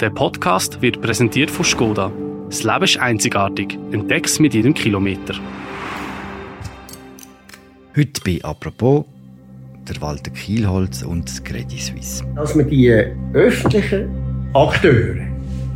Der Podcast wird präsentiert von Skoda. Das Leben ist einzigartig. Entdeck's mit jedem Kilometer. Heute bei «Apropos» der Walter Kielholz und das Credit Suisse. Dass man die öffentlichen Akteure,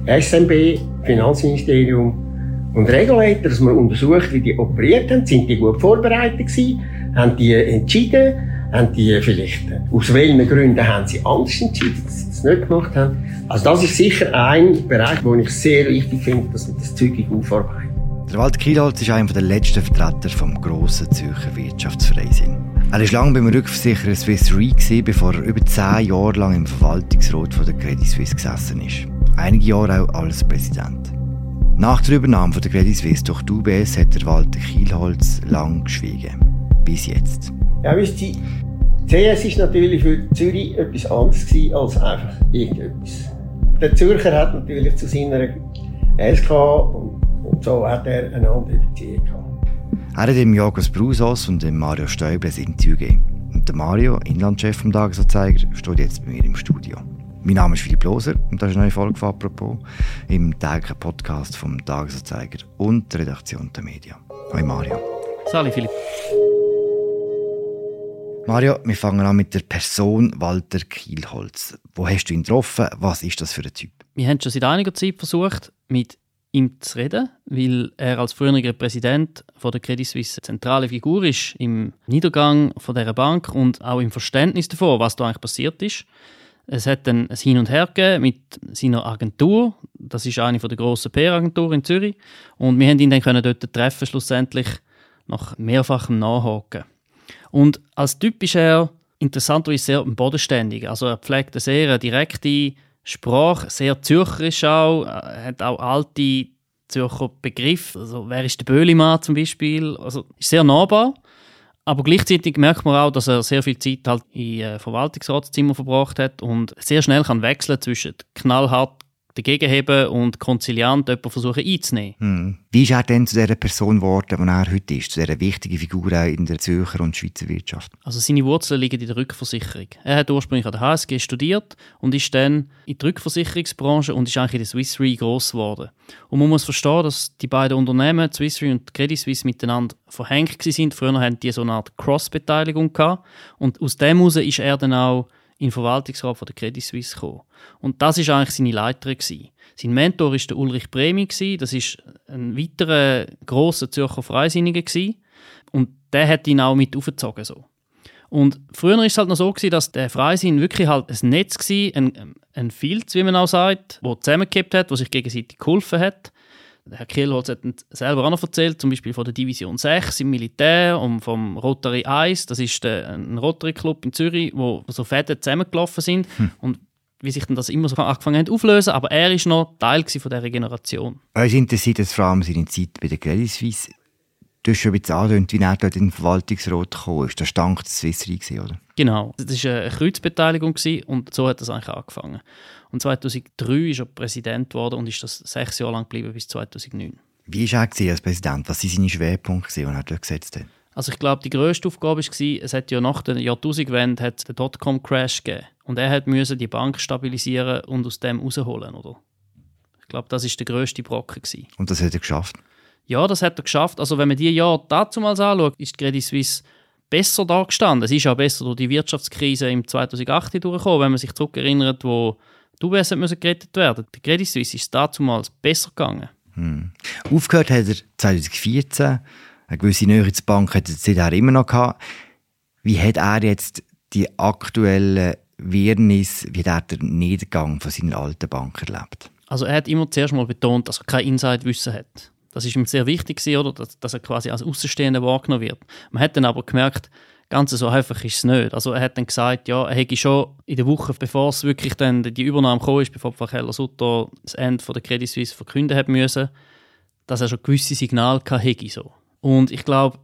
SMB, Finanzministerium und Regulator, dass man untersucht, wie die operiert haben, sind die gut vorbereitet gewesen, haben die entschieden, haben die vielleicht, aus welchen Gründen haben sie anders entschieden, dass sie das nicht gemacht haben. Also das ist sicher ein Bereich, wo ich sehr wichtig finde, dass man das zügig aufarbeitet. Der Walter Kielholz ist einer der letzten Vertreter vom grossen Zürcher Wirtschaftsfreisinn. Er war lange beim Rückversicherer Swiss Re, bevor er über zehn Jahre lang im Verwaltungsrat von der Credit Suisse gesessen ist. Einige Jahre auch als Präsident. Nach der Übernahme von der Credit Suisse durch die UBS hat der Walter Kielholz lang geschwiegen. Bis jetzt. Ja, wisst ihr, CS ist natürlich für Zürich etwas anderes gewesen als einfach irgendetwas. Der Zürcher hat natürlich zu seiner SK und, und so hat er eine andere Beziehung gehabt. Er hat dem Jogos Brusos und dem Mario Stäuble ein Interview gegeben. Und der Mario, Inlandchef vom Tagesanzeiger, steht jetzt bei mir im Studio. Mein Name ist Philipp Loser und das ist eine neue Folge von «Apropos» im täglichen Podcast vom Tagesanzeiger und der Redaktion der Medien. Hi Mario. Sali Philipp. Mario, wir fangen an mit der Person Walter Kielholz. Wo hast du ihn getroffen? Was ist das für ein Typ? Wir haben schon seit einiger Zeit versucht, mit ihm zu reden, weil er als früherer Präsident von der Credit Suisse eine zentrale Figur ist im Niedergang von dieser Bank und auch im Verständnis davon, was da eigentlich passiert ist. Es hat dann ein Hin und Her gegeben mit seiner Agentur. Das ist eine der grossen PR-Agenturen in Zürich. Und wir haben ihn dann können dort treffen, schlussendlich nach mehrfachem Nachhaken. Und als Typ ist er interessanterweise sehr bodenständig. Also er pflegt eine sehr direkte Sprache, sehr zürcherisch auch, er hat auch alte Zürcher Begriffe. Also wer ist der Böhlimann zum Beispiel? Also ist sehr nahbar. Aber gleichzeitig merkt man auch, dass er sehr viel Zeit halt in äh, Verwaltungsratszimmer verbracht hat und sehr schnell kann wechseln zwischen knallhart dagegenheben und konziliant jemanden versuchen einzunehmen. Hm. Wie ist er denn zu der Person geworden, die er heute ist, zu dieser wichtigen Figur in der Zürcher und Schweizer Wirtschaft? Also seine Wurzeln liegen in der Rückversicherung. Er hat ursprünglich an der HSG studiert und ist dann in die Rückversicherungsbranche und ist eigentlich in der Swiss Re gross geworden. Und man muss verstehen, dass die beiden Unternehmen, Swiss Re und Credit Suisse, miteinander verhängt sind. Früher hatten die so eine Art Cross-Beteiligung und aus dem heraus ist er dann auch in den Verwaltungsrat von der Credit Suisse gekommen. Und das ist eigentlich seine Leiterin. Sein Mentor war Ulrich Bremi. Das ist ein weiterer grosser Zürcher Freisinniger. Gewesen. Und der hat ihn auch mit aufgezogen. So. Und früher war es halt noch so, gewesen, dass der Freisinn wirklich halt ein Netz war, ein, ein Filz, wie man auch sagt, der zusammengekippt hat, der sich gegenseitig geholfen hat. Herr Kielholz hat selber auch noch erzählt, zum Beispiel von der Division 6 im Militär und vom Rotary 1, das ist der, ein Rotary Club in Zürich, wo so Fäden zusammengelaufen sind hm. und wie sich dann das immer so angefangen hat auflösen, aber er ist noch Teil von dieser Generation. Uns interessiert es vor allem seine Zeit bei der Credit Suisse. Du hast schon ein bisschen angedeutet, wie er dort in den Verwaltungsrat gekommen ist. Das stank der Swiss Re, oder? Genau. Das war eine Kreuzbeteiligung und so hat das eigentlich angefangen. Und 2003 ist er Präsident geworden und ist das sechs Jahre lang geblieben bis 2009. Wie war er als Präsident? Was waren seine Schwerpunkte, die er dort gesetzt hat? Also ich glaube, die grösste Aufgabe war, es hat ja nach der Jahrtausendwende hat den Dotcom-Crash gegeben. Und er musste die Bank stabilisieren und aus dem rausholen, oder? Ich glaube, das war der grösste Brocken. Gewesen. Und das hat er geschafft? Ja, das hat er geschafft. Also wenn man die Jahre dazu mal anschaut, ist die Credit Suisse besser dargestanden. Es ist auch besser durch die Wirtschaftskrise im 2008 durchgekommen, wenn man sich zurückerinnert, wo die UBS müssen gerettet werden. Die Credit Suisse ist damals besser gegangen. Hm. Aufgehört hat er 2014. Eine gewisse Nähe zur Bank hat er seither immer noch gehabt. Wie hat er jetzt die aktuellen Wirrnis, wie hat er den Niedergang von seiner alten Bank erlebt? Also er hat immer zuerst mal betont, dass er kein Inside-Wissen hat. Das ist ihm sehr wichtig, oder? Dass, dass er quasi als Außenstehender wahrgenommen wird. Man hat dann aber gemerkt, Ganz so einfach ist es nicht. Also er hat dann gesagt, ja, er hätte schon in der Woche, bevor es wirklich dann die Übernahme kam, ist, bevor Keller Sutter das Ende von der Credit Suisse verkünden hat müssen, dass er schon gewisse Signale hatte. So. Und ich glaube,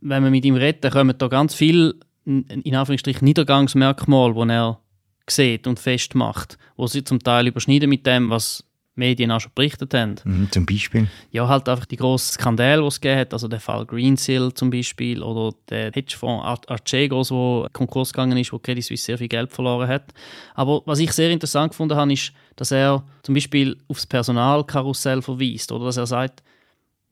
wenn man mit ihm redet, dann kommen da ganz viele, in Anführungsstrichen, Niedergangsmerkmale, die er sieht und festmacht, wo sie zum Teil überschneiden mit dem, was Medien auch schon berichtet haben. Mhm, zum Beispiel? Ja, halt einfach die grossen Skandale, die es gegeben hat, also der Fall Greensill zum Beispiel oder der Hedgefonds Archegos, wo Konkurs gegangen ist, wo Credit Suisse sehr viel Geld verloren hat. Aber was ich sehr interessant gefunden habe, ist, dass er zum Beispiel aufs Personalkarussell verweist oder dass er sagt,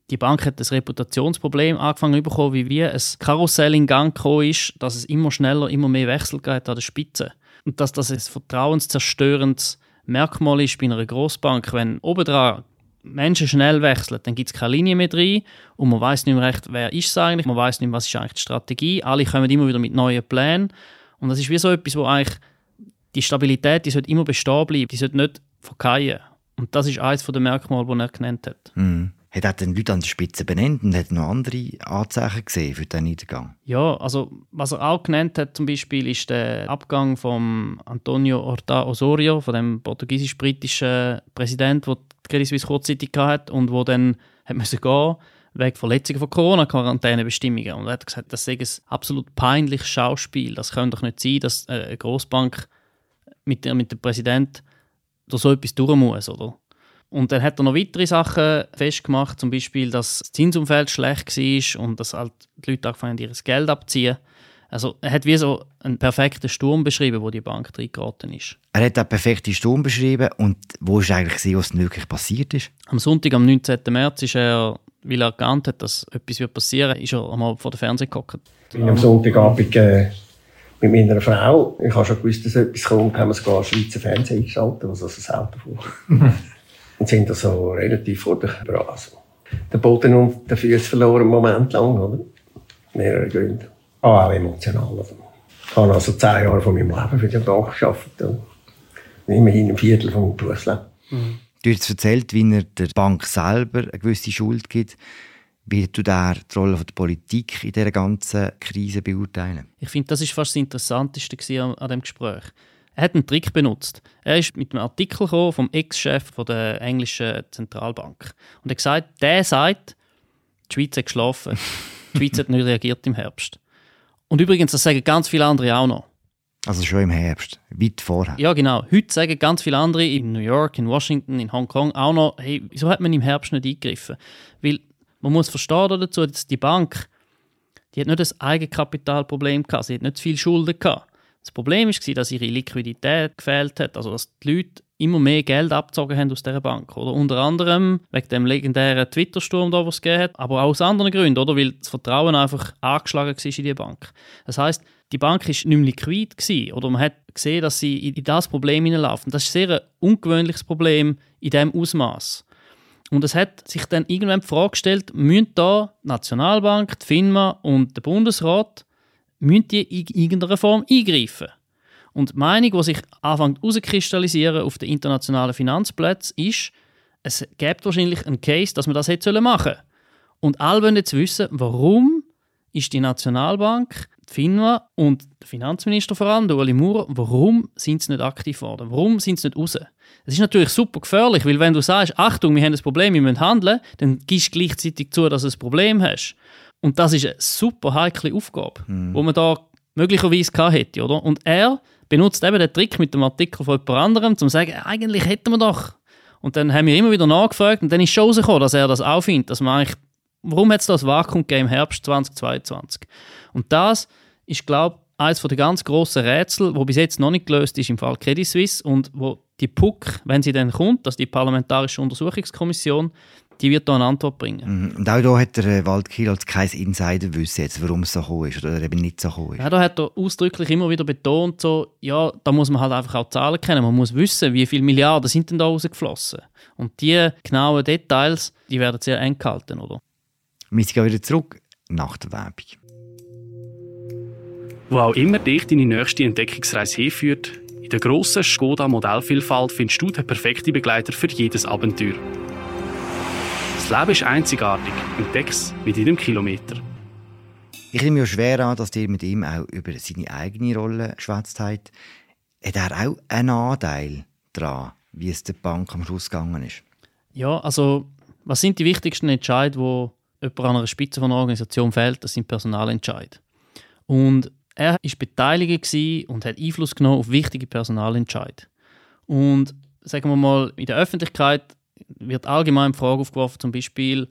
die Bank hat das Reputationsproblem angefangen bekommen, wie wie ein Karussell in Gang gekommen ist, dass es immer schneller, immer mehr Wechsel geht an der Spitze. Und dass das ein vertrauenszerstörendes Merkmal ist bei einer Grossbank, wenn obendran Menschen schnell wechseln, dann gibt es keine Linie mehr drin und man weiß nicht mehr recht, wer ist es eigentlich, man weiß nicht mehr, was ist eigentlich die Strategie. Alle kommen immer wieder mit neuen Plänen und das ist wie so etwas, wo eigentlich die Stabilität, die sollte immer bestehen bleiben, die sollte nicht verkehren. Und das ist eines der Merkmale, die er genannt hat. Mhm. Hat er den Leute an der Spitze benannt und hat noch andere Anzeichen gesehen für den Niedergang? Ja, also was er auch genannt hat zum Beispiel ist der Abgang von Antonio Horta Osorio, von dem portugiesisch-britischen Präsident, der die Credit Suisse kurzzeitig hatte und wo dann hat müssen gehen wegen Verletzungen von Corona-Quarantänebestimmungen. Und er hat gesagt, das sei ein absolut peinliches Schauspiel. Das kann doch nicht sein, dass eine Großbank mit, mit dem Präsident durch so etwas durch muss, oder? Und dann hat er noch weitere Sachen festgemacht, zum Beispiel, dass das Zinsumfeld schlecht war und dass halt die Leute angefangen haben, ihr Geld abzuziehen. Also er hat wie so einen perfekten Sturm beschrieben, wo die Bank reingeraten ist. Er hat einen perfekten Sturm beschrieben und wo ist eigentlich gesehen, was wirklich passiert ist? Am Sonntag, am 19. März, ist er, weil er geahnt hat, dass etwas passieren wird, ist er einmal vor dem Fernseher gekommen. Ich bin am Sonntagabend äh, mit meiner Frau, ich habe schon gewusst, dass etwas kommt, haben wir sogar Schweizer Fernsehen eingeschaltet, was also das Auto vor. und sind da so relativ vor der Brase. Der Boden und der Füße verloren einen Moment lang, oder? Mehrere Gründe. Ah, auch emotional. Also. Ich habe also zehn Jahre von meinem Leben für die Bank gearbeitet. Und immerhin ein Viertel von meinem Berufsleben. Mhm. Du hast erzählt, wie er der Bank selber eine gewisse Schuld gibt. Wie du der die Rolle der Politik in dieser ganzen Krise beurteilen? Ich finde, das ist fast das Interessanteste an, an dem Gespräch. Er hat einen Trick benutzt. Er ist mit einem Artikel vom Ex-Chef der englischen Zentralbank. Und er hat gesagt, der sagt, die Schweiz hat geschlafen. Die Schweiz hat nicht reagiert im Herbst. Und übrigens, das sagen ganz viele andere auch noch. Also schon im Herbst, weit vorher. Ja, genau. Heute sagen ganz viele andere in New York, in Washington, in Hongkong auch noch, hey, wieso hat man im Herbst nicht eingegriffen? Weil man muss verstehen dazu, dass die Bank, die hat nicht das Eigenkapitalproblem gehabt, sie hat nicht zu viel Schulden gehabt. Das Problem war, dass ihre Liquidität gefehlt hat, also dass die Leute immer mehr Geld abgezogen haben aus dieser Bank. Oder? Unter anderem wegen dem legendären Twitter-Sturm, den es gegeben hat, aber auch aus anderen Gründen, oder? weil das Vertrauen einfach angeschlagen war in die Bank. Das heißt, die Bank war nicht mehr liquid gewesen, oder man hat gesehen, dass sie in das Problem hineinlaufen. Das ist ein sehr ungewöhnliches Problem in diesem Ausmaß. Und es hat sich dann irgendwann die Frage gestellt, müssen da die Nationalbank, die FINMA und der Bundesrat müssen die in irgendeiner Form eingreifen. Und die Meinung, die sich anfängt herauszukristallisieren auf den internationalen Finanzplätzen, ist, es gibt wahrscheinlich einen Case, dass man das hätte machen sollen. Und alle wollen jetzt wissen, warum ist die Nationalbank, die FINMA und der Finanzminister vor allem, der Ueli Maurer, warum sind sie nicht aktiv geworden? Warum sind sie nicht raus? Das ist natürlich super gefährlich, weil wenn du sagst, Achtung, wir haben ein Problem, wir müssen handeln, dann gibst du gleichzeitig zu, dass du ein Problem hast. Und das ist eine super heikle Aufgabe, mhm. wo man da möglicherweise gehabt hätte, oder? Und er benutzt eben den Trick mit dem Artikel von jemand anderem, um zu sagen, eigentlich hätten wir doch. Und dann haben wir immer wieder nachgefragt und dann ist schon rausgekommen, dass er das auch findet, dass man eigentlich, warum hat es das Vakuum gegeben im Herbst 2022? Und das ist, glaube ich, eines der ganz grossen Rätsel, wo bis jetzt noch nicht gelöst ist im Fall Credit Suisse und wo die PUC, wenn sie dann kommt, dass die Parlamentarische Untersuchungskommission, die wird da eine Antwort bringen. Mhm. Und auch da hat der äh, Waldkiel als kein Insiderwissen jetzt, warum es so gekommen ist oder eben nicht so gekommen ist. Ja, da hat er ausdrücklich immer wieder betont, so, ja, da muss man halt einfach auch Zahlen kennen. Man muss wissen, wie viele Milliarden sind denn da rausgeflossen. Und die genauen Details, die werden sehr eng gehalten, oder? Wir gehen wieder zurück nach der Werbung. Wo auch immer dich deine nächste Entdeckungsreise hinführt, in der grossen Skoda Modellvielfalt findest du den perfekten Begleiter für jedes Abenteuer. Das Leben ist einzigartig. Entdeck's mit jedem Kilometer. Ich nehme mir schwer an, dass ihr mit ihm auch über seine eigene Rolle geschwätzt habt. Hat er auch einen Anteil daran, wie es der Bank am Schluss gegangen ist? Ja, also was sind die wichtigsten Entscheidungen, die jemand an einer Spitze von einer Organisation fällt? Das sind Personalentscheid. Und er war beteiligt und hat Einfluss genommen auf wichtige Personalentscheid. Und sagen wir mal, in der Öffentlichkeit wird allgemein die Frage aufgeworfen, zum Beispiel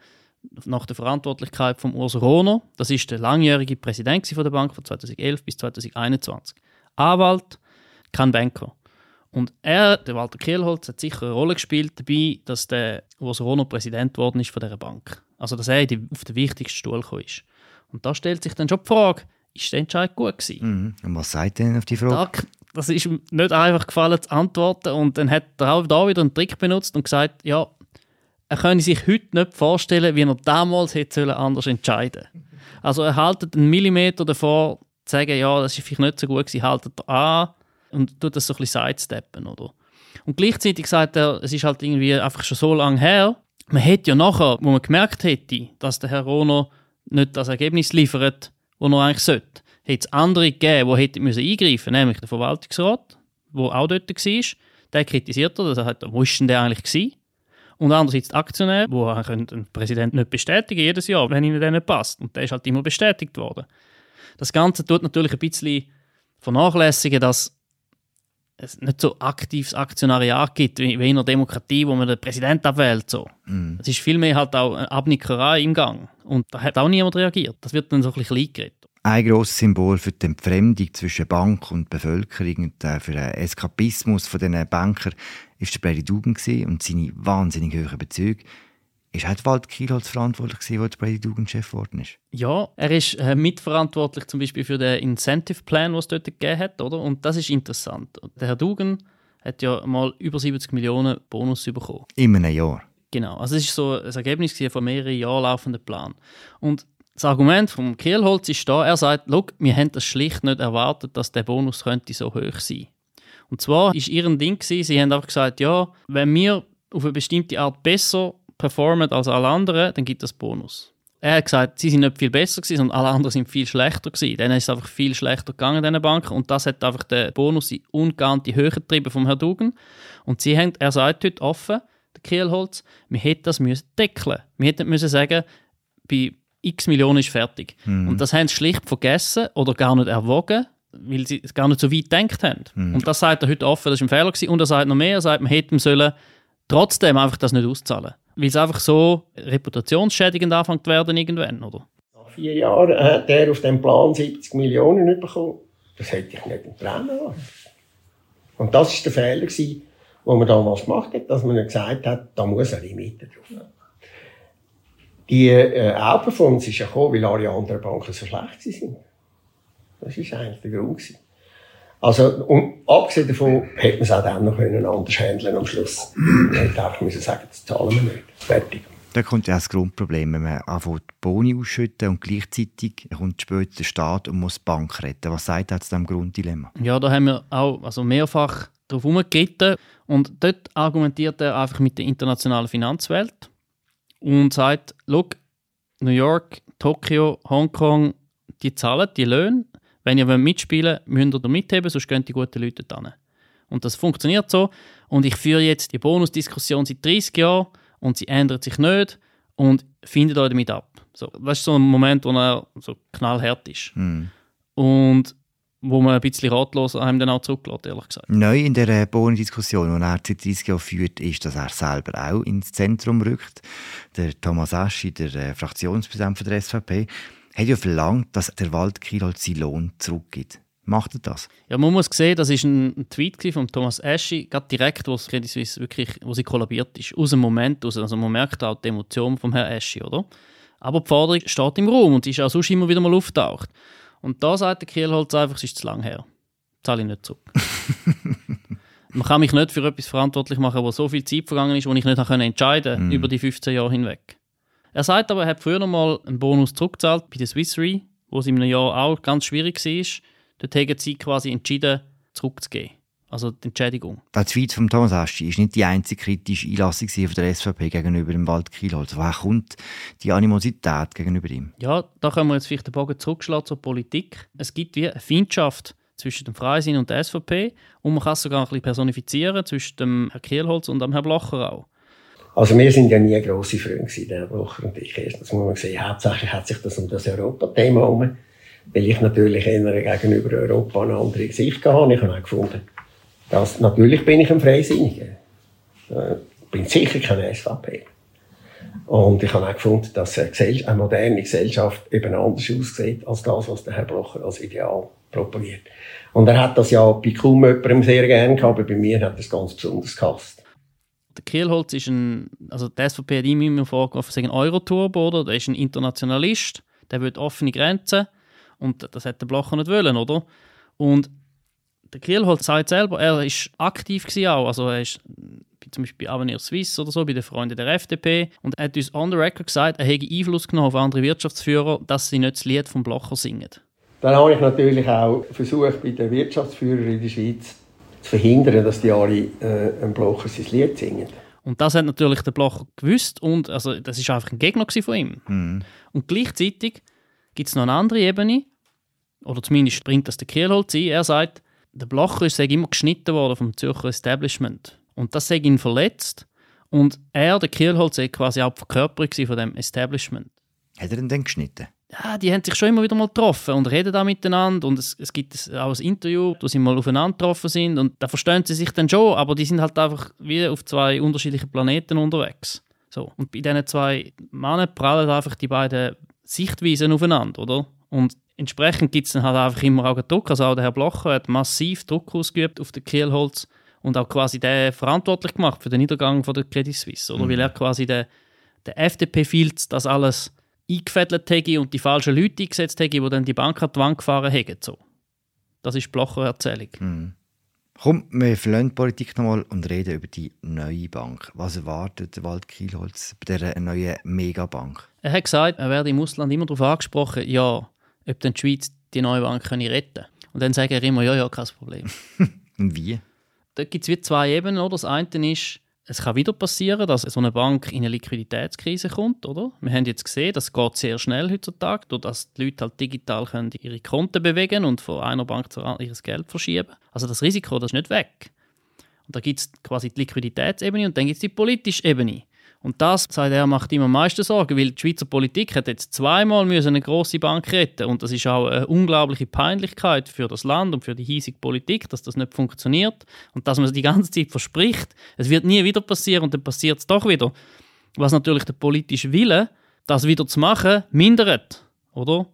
nach der Verantwortlichkeit von Urs Rohner. Das ist der langjährige Präsident von der Bank von 2011 bis 2021. Anwalt, kein Banker. Und er, der Walter Kielholz, hat sicher eine Rolle gespielt dabei, dass der Urs Rohner Präsident geworden ist von dieser Bank. Also, dass er auf den wichtigsten Stuhl gekommen ist. Und da stellt sich dann schon die Frage, ist der Entscheid gut gewesen? Mhm. Und was sagt denn auf die Frage? Da, das ist ihm nicht einfach gefallen zu antworten. Und dann hat er auch da wieder einen Trick benutzt und gesagt, ja, er könne sich heute nicht vorstellen, wie er damals hätte anders entscheiden Also er haltet einen Millimeter davor, zu sagen, ja, das ist vielleicht nicht so gut gewesen, haltet er an und tut das so ein bisschen sidesteppen, oder? Und gleichzeitig sagt er, es ist halt irgendwie einfach schon so lange her, man hätte ja nachher, wo man gemerkt hätte, dass der Herr Rono nicht das Ergebnis liefert, das er eigentlich sollte, hätte es andere gegeben, die hätten müssen eingreifen müssen, nämlich der Verwaltungsrat, der auch dort war. Der kritisiert er, dass hat, wo war denn der eigentlich gewesen? Und andererseits die Aktionäre, die einen Präsident nicht bestätigen jedes Jahr, wenn ihnen der nicht passt. Und der ist halt immer bestätigt worden. Das Ganze tut natürlich ein bisschen vernachlässigen, dass es nicht so aktives Aktionariat gibt, wie in einer Demokratie, wo man den Präsidenten abwählt. So. Mm. Es ist vielmehr halt auch eine Abnickerei im Gang. Und da hat auch niemand reagiert. Das wird dann so ein bisschen klein geredet. Ein grosses Symbol für die Entfremdung zwischen Bank und Bevölkerung und äh, für den Eskapismus von diesen Banker war der Brady Dugan und seine wahnsinnig hohen Bezüge. Ist auch Wald Kielholz verantwortlich gewesen, als Brady Dugan Chef geworden ist? Ja, er ist äh, mitverantwortlich zum Beispiel für den Incentive Plan, was es dort gegeben hat, oder? Und das ist interessant. Der Herr Dugan hat ja mal über 70 Millionen Bonus bekommen. In einem Jahr. Genau, also es ist so ein Ergebnis von mehreren Jahren laufenden Plan. Und das Argument vom Kielholz ist da, er sagt, wir haben das schlicht nicht erwartet, dass der Bonus könnte so hoch sein. Und zwar ist ihr Ding gewesen, sie haben einfach gesagt, ja, wenn wir auf eine bestimmte Art besser performen als alle anderen, dann gibt es Bonus. Er hat gesagt, sie sind nicht viel besser gewesen, sondern alle anderen sind viel schlechter gewesen. Dann ist es einfach viel schlechter gegangen, diesen Banken. Und das hat einfach den Bonus in ungeahnte Höhe getrieben vom Herrn Dugan. Und sie haben, er sagt heute offen, der Kielholz, wir hätten das müssen deckeln. Wir hätten müssen sagen, bei x Millionen ist fertig. Mhm. Und das haben sie schlicht vergessen oder gar nicht erwogen, weil sie gar nicht so weit gedacht haben. Mhm. Und das sagt er heute offen, das war ein Fehler gewesen. Und er sagt noch mehr, er sagt, man hätte sollen trotzdem einfach das nicht auszahlen. Weil es einfach so reputationsschädigend anfängt zu werden irgendwann, oder? Nach vier Jahren hat er auf dem Plan 70 Millionen bekommen. Das hätte ich nicht in Tränen Und das war der Fehler, den man damals gemacht hat, dass man gesagt hat, da muss ein Limit drauf. Die äh, Outperformance ist ja gekommen, weil alle anderen Banken so schlecht sind. Das war eigentlich der Grund. Gewesen. Also, und abgesehen davon hätte man es auch dann noch können anders handeln am Schluss. Man hätte einfach müssen sagen, das zahlen wir nicht. Fertig. Da kommt ja das Grundproblem, wenn man anfängt, Boni ausschütten und gleichzeitig kommt später der Staat und muss die Bank retten. Was sagt er zu diesem Grunddilemma? Ja, da haben wir auch also mehrfach darauf herumgeritten und dort argumentiert er einfach mit der internationalen Finanzwelt und sagt, Look, New York, Tokio, Hongkong, die zahlen die Löhne. Wenn ihr mitspielen wollt, müsst ihr da mitheben, sonst gehen die guten Leute dann. Und das funktioniert so. Und ich führe jetzt die Bonusdiskussion seit 30 Jahren und sie ändert sich nicht und findet euch damit ab. So, das ist so ein Moment, wo er so knallhart ist. Mm. Und wo man ein bisschen ratlos einem dann auch zurücklässt, ehrlich gesagt. Neu in der Bohnen-Diskussion, die er seit 30 Jahren führt, ist, dass er selber auch ins Zentrum rückt. Der Thomas Aschi, der äh, Fraktionspräsident der SVP, hat ja verlangt, dass der Wald Kirol seinen Lohn zurückgibt. Macht er das? Ja, man muss sehen, das war ein Tweet von Thomas Aschi, gerade direkt, wo Credit Suisse wirklich, wo sie kollabiert ist, aus dem Moment aus. Also man merkt auch die Emotion vom Herrn Aschi, oder? Aber die Forderung steht im Raum und ist auch sonst immer wieder mal auftaucht. Und da sagt der Kielholz einfach, es ist zu lang her. Zahle ich nicht zurück. Man kann mich nicht für etwas verantwortlich machen, wo so viel Zeit vergangen ist, wo ich nicht entscheiden konnte mm. über die 15 Jahre hinweg. Er sagt aber, er hat früher noch mal einen Bonus zurückgezahlt bei der Swiss Re, wo es in einem Jahr auch ganz schwierig war. Dort haben sie quasi entschieden, zurückzugeben also die Entschädigung. Der Tweet von Thomas Aschi ist nicht die einzige kritische Einlassung von der SVP gegenüber dem Wald Kielholz. Woher kommt die Animosität gegenüber ihm? Ja, da können wir jetzt vielleicht den Bogen zurückschlagen zur Politik. Es gibt wie eine Feindschaft zwischen dem Freisinn und der SVP und man kann es sogar ein bisschen personifizieren zwischen dem Herrn Kielholz und dem Herrn Blocher auch. Also wir sind ja nie grosse Freunde gewesen, der Blocher und ich. Das muss man sehen. Hauptsächlich hat sich das um das Europa-Thema herum, weil ich natürlich eher gegenüber Europa eine andere Sicht habe. Ich habe auch gefunden, das, natürlich bin ich ein Freisinniger. äh, bin sicher keine SVP. Und ich habe auch gefunden, dass eine, moderne Gesellschaft eben anders aussieht als das, was der Herr Blocher als Ideal propagiert. Und er hat das ja bei kaum jemandem sehr gerne gehabt, aber bei mir hat er es ganz besonders gehasst. Der Kielholz ist ein, also die SVP hat ihm immer vorgeworfen, ein Euroturbo, oder? Der ist ein Internationalist, der will offene Grenzen und das hat der Blocher nicht wollen, oder? Und der Kielholz sagt selber, er war aktiv auch, also er ist zum Beispiel bei Avenir Suisse oder so, bei den Freunden der FDP. Und er hat uns on the record gesagt, er hätte Einfluss genommen auf andere Wirtschaftsführer, dass sie nicht das Lied vom Blocher singen. Dann habe ich natürlich auch versucht, bei den Wirtschaftsführern in der Schweiz zu verhindern, dass die alle äh, Blocher sein Lied singen. Und das hat natürlich der Blocher gewusst und also, das ist einfach ein Gegner von ihm. Mhm. Und gleichzeitig gibt es noch eine andere Ebene, oder zumindest bringt das der Kielholz ein. Er sagt, der Blocher ist immer geschnitten worden vom Zürcher Establishment. Und das hat ihn verletzt. Und er, der Kielholz, war quasi auch die Verkörperung von dem Establishment. Hat er ihn dann geschnitten? ja, die haben sich schon immer wieder mal getroffen und reden da miteinander und es, es gibt auch ein Interview, wo sie mal aufeinander getroffen sind und da verstehen sie sich dann schon, aber die sind halt einfach wie auf zwei unterschiedlichen Planeten unterwegs. So. Und bei diesen zwei Männern prallen einfach die beiden Sichtweisen aufeinander, oder? Und entsprechend gibt es dann halt einfach immer auch Druck. Also auch der Herr Blocher hat massiv Druck ausgeübt auf den Kielholz und auch quasi den verantwortlich gemacht für den Niedergang von der Credit Suisse, oder? Mhm. Weil er quasi der, der FDP-Filz das alles eingefädelt hätte und die falschen Leute eingesetzt hätte, die dann die Bank an die Wand gefahren hätten. So. Das ist die Blocher Erzählung. Mhm. Komm, wir verlassen Politik nochmal und reden über die neue Bank. Was erwartet Wald Kielholz bei dieser neuen Megabank? Er hat gesagt, er werde im Ausland immer darauf angesprochen, ja, ob denn die Schweiz die neue Bank retten könne. Und dann sagt er immer, ja, ja, kein Problem. wie? Da gibt es zwei Ebenen. Oder? Das eine ist, es kann wieder passieren, dass so eine Bank in eine Liquiditätskrise kommt, oder? Wir haben jetzt gesehen, das geht sehr schnell heutzutage, durch dass die Leute halt digital können ihre Konten bewegen und von einer Bank zur anderen ihr Geld verschieben. Also das Risiko, das ist nicht weg. Und da gibt es quasi die Liquiditätsebene und dann gibt es die politische Ebene. Und das, sagt er, macht ihm am meisten Sorgen, weil die Schweizer Politik hat jetzt zweimal eine große Bank retten und das ist auch eine unglaubliche Peinlichkeit für das Land und für die hiesige Politik, dass das nicht funktioniert und dass man es die ganze Zeit verspricht, es wird nie wieder passieren und dann passiert es doch wieder. Was natürlich der politische Wille, das wieder zu machen, mindert, oder?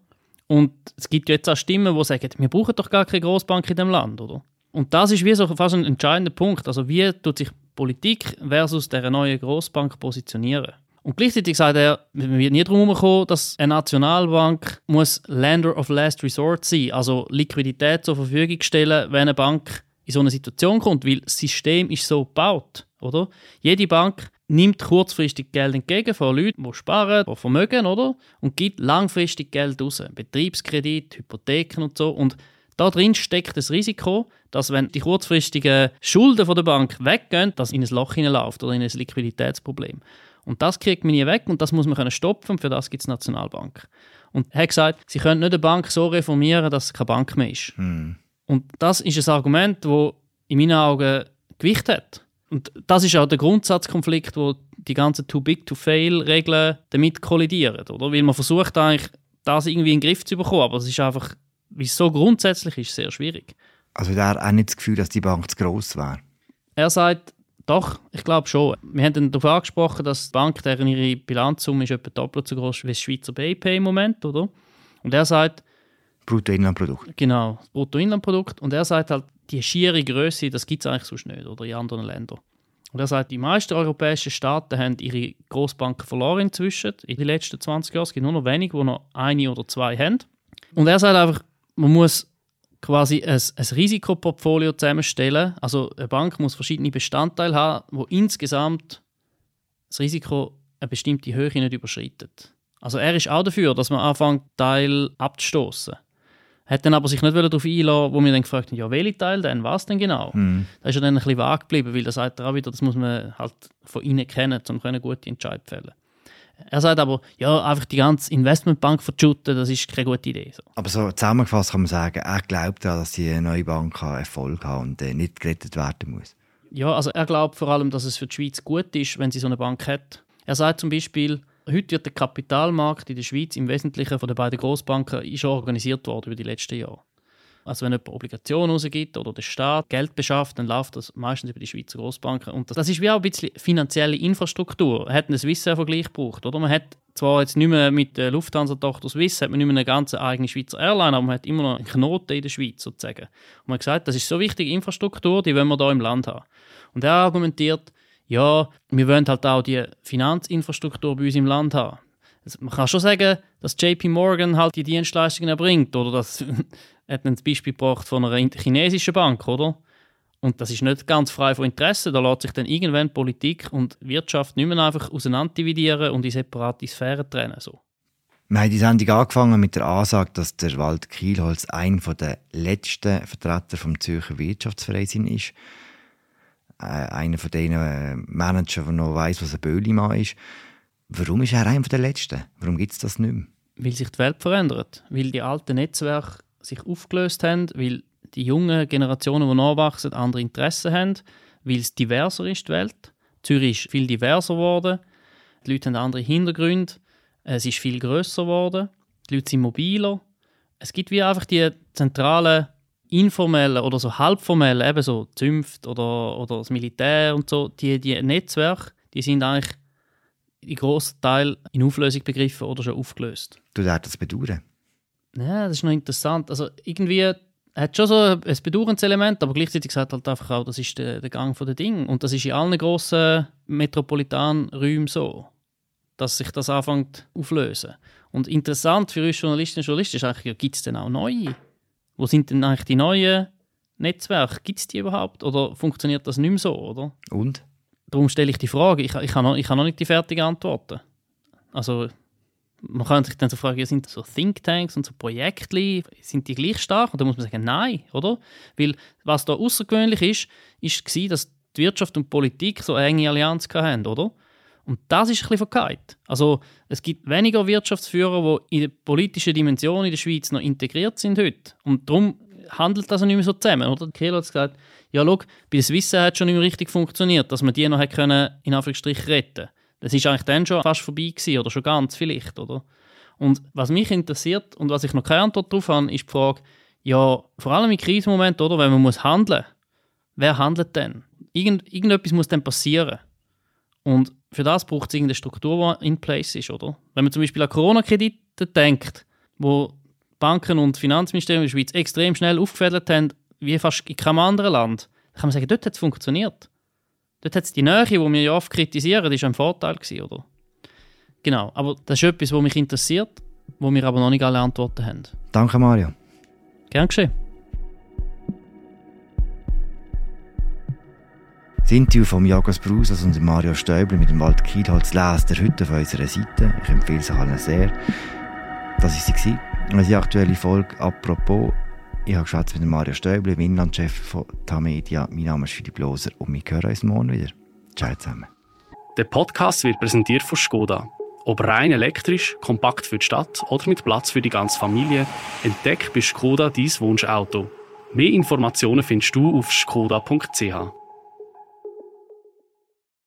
Und es gibt jetzt auch Stimmen, die sagen, wir brauchen doch gar keine Großbank in dem Land, oder? Und das ist wie so fast ein entscheidender Punkt. Also wie tut sich Politik versus der neuen Großbank positionieren. Und gleichzeitig sagt er, man wird nie darum kommen, dass eine Nationalbank muss Lender of Last Resort sein, also Liquidität zur Verfügung stellen, wenn eine Bank in so eine Situation kommt, weil das System ist so gebaut, oder? Jede Bank nimmt kurzfristig Geld entgegen von Leuten, die sparen, die vermögen, oder? Und gibt langfristig Geld raus. Betriebskredit, Hypotheken und so. Und da drin steckt das Risiko, dass wenn die kurzfristigen Schulden von der Bank weggehen, dass in ein Loch hineinläuft oder in ein Liquiditätsproblem. Und das kriegt man nie weg und das muss man können stoppen. Und für das gibt es Nationalbank. Und er hat gesagt, sie können nicht eine Bank so reformieren, dass es keine Bank mehr ist. Hm. Und das ist ein Argument, das in meinen Augen Gewicht hat. Und das ist auch der Grundsatzkonflikt, wo die ganzen Too Big to Fail-Regeln damit kollidieren. Oder? Weil man versucht eigentlich, das irgendwie in den Griff zu bekommen, aber es ist einfach wie es so grundsätzlich ist, sehr schwierig. Also hat er auch nicht das Gefühl, dass die Bank zu gross wäre? Er sagt, doch, ich glaube schon. Wir haben dann darauf angesprochen, dass die Bank, deren ihre Bilanzsumme ist etwa doppelt so groß wie das Schweizer BIP im Moment, oder? Und er sagt... Bruttoinlandprodukt. Genau, Bruttoinlandprodukt. Und er sagt halt, die schiere Größe, das gibt es eigentlich sonst nicht, oder in anderen Ländern. Und er sagt, die meisten europäischen Staaten haben ihre Großbanken verloren inzwischen, in den letzten 20 Jahren. Es gibt nur noch wenige, die noch eine oder zwei haben. Und er sagt einfach, man muss quasi ein, ein Risikoportfolio zusammenstellen. Also eine Bank muss verschiedene Bestandteile haben, wo insgesamt das Risiko eine bestimmte Höhe nicht überschreitet. Also er ist auch dafür, dass man anfängt, Teil abzustoßen. Hat dann aber sich nicht darauf einlassen, wo wir dann gefragt haben, ja, welche Teil denn, was denn genau? Mhm. Da ist er dann ein bisschen vage geblieben, weil da sagt er auch wieder, das muss man halt von innen kennen, um eine gute Entscheidung zu fällen. Er sagt aber, ja, einfach die ganze Investmentbank verschütten, das ist keine gute Idee. So. Aber so zusammengefasst kann man sagen, er glaubt ja, dass die neue Bank Erfolg hat und äh, nicht gerettet werden muss. Ja, also er glaubt vor allem, dass es für die Schweiz gut ist, wenn sie so eine Bank hat. Er sagt zum Beispiel, heute wird der Kapitalmarkt in der Schweiz im Wesentlichen von den beiden Großbanken schon organisiert worden über die letzten Jahre. Also wenn jemand Obligationen rausgibt oder der Staat Geld beschafft, dann läuft das meistens über die Schweizer Großbanken. Und das ist wie auch ein bisschen finanzielle Infrastruktur. Man hat einen Swiss-Vergleich gebraucht, oder? Man hat zwar jetzt nicht mehr mit der Lufthansa-Tochter Swiss, hat man nicht mehr eine ganz eigene Schweizer Airline, aber man hat immer noch einen Knoten in der Schweiz sozusagen. Und man hat gesagt, das ist so wichtige Infrastruktur, die wollen wir hier im Land haben. Und er argumentiert, ja, wir wollen halt auch die Finanzinfrastruktur bei uns im Land haben. Also man kann schon sagen, dass JP Morgan halt die Dienstleistungen erbringt, oder das hat ein Beispiel gebracht von einer chinesischen Bank, oder? Und das ist nicht ganz frei von Interessen. Da lässt sich dann irgendwann Politik und Wirtschaft nicht mehr einfach auseinanderdividieren und in separate Sphären trennen. So. Wir haben die Sendung angefangen mit der Ansage, dass der Wald Kielholz ein der letzten Vertreter vom Zürcher Wirtschaftsverein ist. Äh, einer von den äh, Managern, der noch weiss, was ein Böhlimann ist. Warum ist er einer der letzten? Warum gibt es das nicht mehr? Weil sich die Welt verändert. Weil die alten Netzwerke sich aufgelöst haben, weil die jungen Generationen, die nachwachsen, andere Interessen haben, weil es diverser ist, die Welt. Zürich ist viel diverser geworden. Die Leute haben andere Hintergründe. Es ist viel grösser geworden. Die Leute sind mobiler. Es gibt wie einfach die zentralen informellen oder so halbformellen, eben so Zünft oder, oder das Militär und so, die, die Netzwerke, die sind eigentlich in grossen Teil in Auflösung begriffen oder schon aufgelöst. Du darfst das bedauern? Ja, das ist noch interessant. Also irgendwie hat schon so ein Bedauernselement, aber gleichzeitig sagt halt einfach auch, das ist der, der Gang der Dinge. Und das ist in allen grossen Metropolitanräumen so, dass sich das anfängt auflösen. Und interessant für uns Journalistinnen und Journalisten ist eigentlich, gibt es denn auch neue? Wo sind denn eigentlich die neuen Netzwerke? Gibt es die überhaupt? Oder funktioniert das nicht mehr so, oder? Und? Darum stelle ich die Frage. Ich, ich habe noch, ich noch nicht die fertigen Antworten. Also man kann sich dann so fragen, sind so Thinktanks und so Projekte, sind die gleich stark? Und dann muss man sagen, nein, oder? Weil was da außergewöhnlich ist, ist dass die Wirtschaft und die Politik so eine enge Allianz hatten, oder? Und das ist ein bisschen verkehrt. Also es gibt weniger Wirtschaftsführer, die in der politischen Dimension in der Schweiz noch integriert sind heute. Und darum handelt das auch nicht mehr so zusammen, oder? Kehl hat gesagt, ja, schau, bei der Swiss hat es schon nicht mehr richtig funktioniert, dass man die noch können, in Anführungsstrichen retten das ist eigentlich dann schon fast vorbei gewesen, oder schon ganz vielleicht, oder? Und was mich interessiert und was ich noch keine Antwort darauf habe, ist die Frage, ja, vor allem in Krisenmomenten, oder, wenn man muss handeln, wer handelt denn? Irgend, irgendetwas muss dann passieren. Und für das braucht es irgendeine Struktur, die in place ist, oder? Wenn man zum Beispiel an Corona-Kredite denkt, wo Banken und Finanzministerium in der Schweiz extrem schnell aufgefädelt haben, wie fast in keinem anderen Land, dann kann man sagen, dort hat es funktioniert. Dort hat es die Nähe, die wir ja oft kritisieren, das war ein Vorteil, gewesen, oder? Genau, aber das ist etwas, was mich interessiert, wo wir aber noch nicht alle Antworten haben. Danke, Mario. Gern geschehen. Das Interview von Jagos Brusas und Mario Stäubler mit dem Wald Kielholz lest ihr heute auf unserer Seite. Ich empfehle es allen sehr. Das war sie, unsere aktuelle Folge. Apropos, ich habe geschwätzt mit Mario Stäubli, Inlandchef von Tamedia. Mein Name ist Philipp Loser und wir hören uns morgen wieder. Ciao zusammen. Der Podcast wird präsentiert von Skoda. Ob rein elektrisch, kompakt für die Stadt oder mit Platz für die ganze Familie, entdeck bei Skoda dein Wunschauto. Mehr Informationen findest du auf skoda.ch.